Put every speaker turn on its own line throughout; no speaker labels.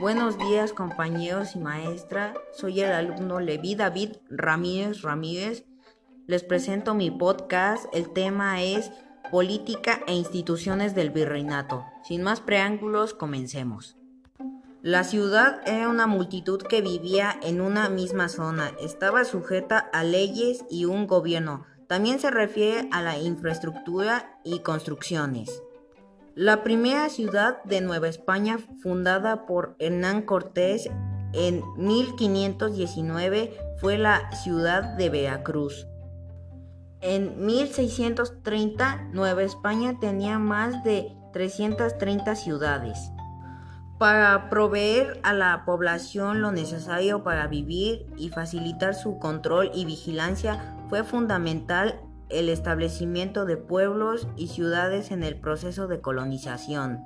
Buenos días compañeros y maestra, soy el alumno Levi David Ramírez Ramírez. Les presento mi podcast, el tema es Política e instituciones del virreinato. Sin más preámbulos, comencemos. La ciudad era una multitud que vivía en una misma zona, estaba sujeta a leyes y un gobierno. También se refiere a la infraestructura y construcciones. La primera ciudad de Nueva España, fundada por Hernán Cortés en 1519, fue la ciudad de Veracruz. En 1630, Nueva España tenía más de 330 ciudades. Para proveer a la población lo necesario para vivir y facilitar su control y vigilancia, fue fundamental el establecimiento de pueblos y ciudades en el proceso de colonización.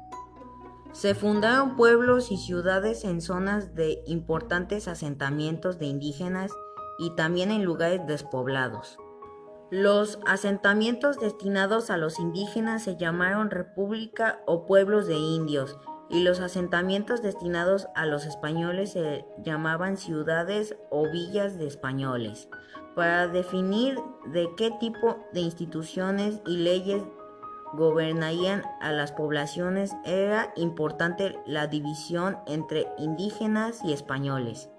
Se fundaron pueblos y ciudades en zonas de importantes asentamientos de indígenas y también en lugares despoblados. Los asentamientos destinados a los indígenas se llamaron república o pueblos de indios y los asentamientos destinados a los españoles se llamaban ciudades o villas de españoles. Para definir de qué tipo de instituciones y leyes gobernarían a las poblaciones era importante la división entre indígenas y españoles.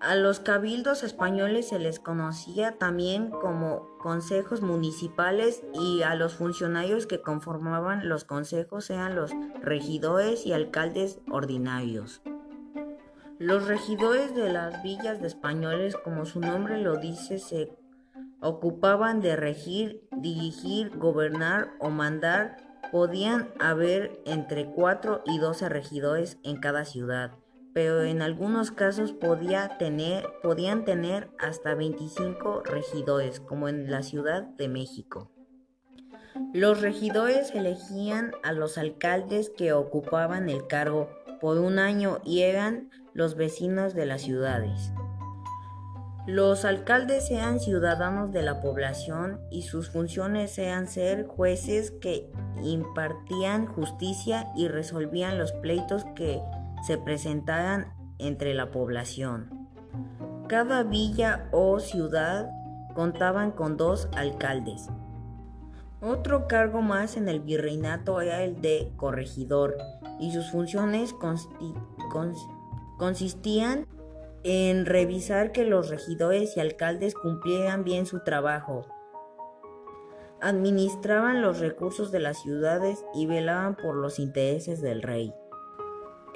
A los cabildos españoles se les conocía también como consejos municipales y a los funcionarios que conformaban los consejos eran los regidores y alcaldes ordinarios. Los regidores de las villas de españoles, como su nombre lo dice, se ocupaban de regir, dirigir, gobernar o mandar. Podían haber entre 4 y 12 regidores en cada ciudad, pero en algunos casos podía tener, podían tener hasta 25 regidores, como en la Ciudad de México. Los regidores elegían a los alcaldes que ocupaban el cargo por un año y eran los vecinos de las ciudades. Los alcaldes sean ciudadanos de la población y sus funciones sean ser jueces que impartían justicia y resolvían los pleitos que se presentaran entre la población. Cada villa o ciudad contaban con dos alcaldes. Otro cargo más en el virreinato era el de corregidor y sus funciones consistían en revisar que los regidores y alcaldes cumplieran bien su trabajo, administraban los recursos de las ciudades y velaban por los intereses del rey.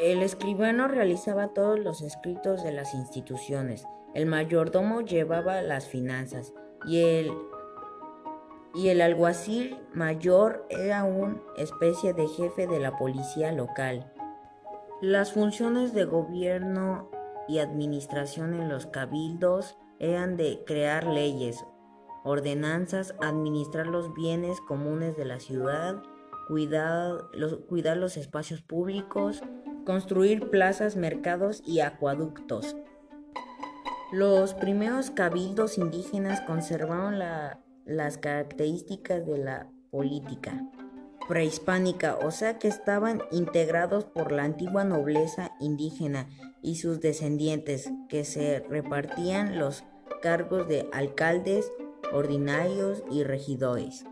El escribano realizaba todos los escritos de las instituciones, el mayordomo llevaba las finanzas y el, y el alguacil mayor era una especie de jefe de la policía local. Las funciones de gobierno y administración en los cabildos eran de crear leyes, ordenanzas, administrar los bienes comunes de la ciudad, cuidar los, cuidar los espacios públicos, construir plazas, mercados y acueductos. Los primeros cabildos indígenas conservaron las características de la política prehispánica, o sea que estaban integrados por la antigua nobleza indígena y sus descendientes, que se repartían los cargos de alcaldes, ordinarios y regidores.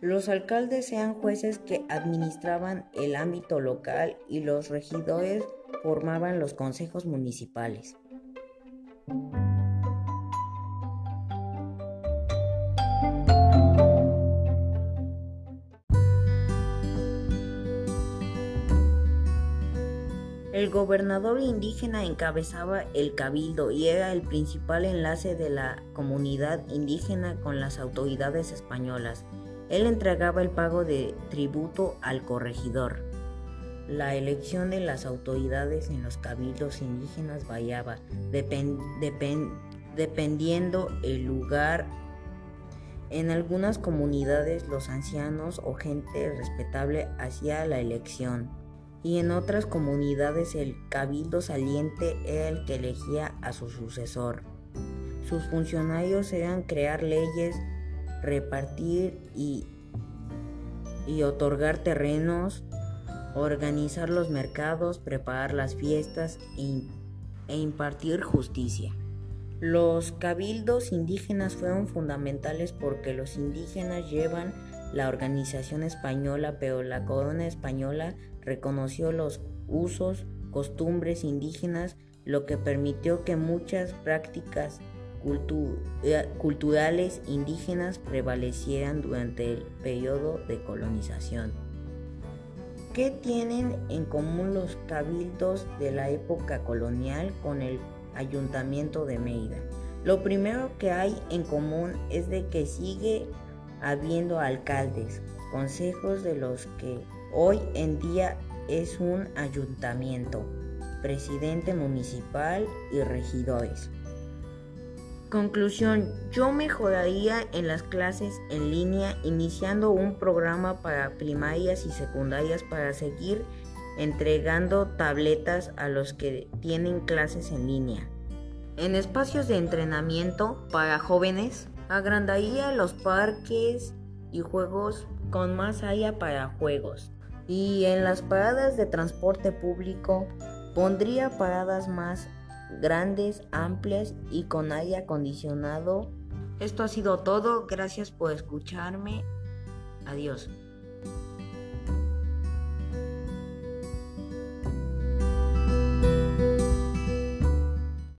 Los alcaldes eran jueces que administraban el ámbito local y los regidores formaban los consejos municipales. El gobernador indígena encabezaba el cabildo y era el principal enlace de la comunidad indígena con las autoridades españolas. Él entregaba el pago de tributo al corregidor. La elección de las autoridades en los cabildos indígenas variaba dependiendo el lugar. En algunas comunidades los ancianos o gente respetable hacía la elección y en otras comunidades el cabildo saliente era el que elegía a su sucesor. Sus funcionarios eran crear leyes, repartir y, y otorgar terrenos, organizar los mercados, preparar las fiestas e, e impartir justicia. Los cabildos indígenas fueron fundamentales porque los indígenas llevan la organización española, pero la corona española reconoció los usos, costumbres indígenas, lo que permitió que muchas prácticas eh, culturales indígenas prevalecieran durante el periodo de colonización. ¿Qué tienen en común los cabildos de la época colonial con el ayuntamiento de Mérida? Lo primero que hay en común es de que sigue habiendo alcaldes, consejos de los que hoy en día es un ayuntamiento, presidente municipal y regidores. Conclusión, yo mejoraría en las clases en línea iniciando un programa para primarias y secundarias para seguir entregando tabletas a los que tienen clases en línea. En espacios de entrenamiento para jóvenes, agrandaría los parques y juegos con más área para juegos. Y en las paradas de transporte público pondría paradas más grandes, amplias y con aire acondicionado. Esto ha sido todo. Gracias por escucharme. Adiós.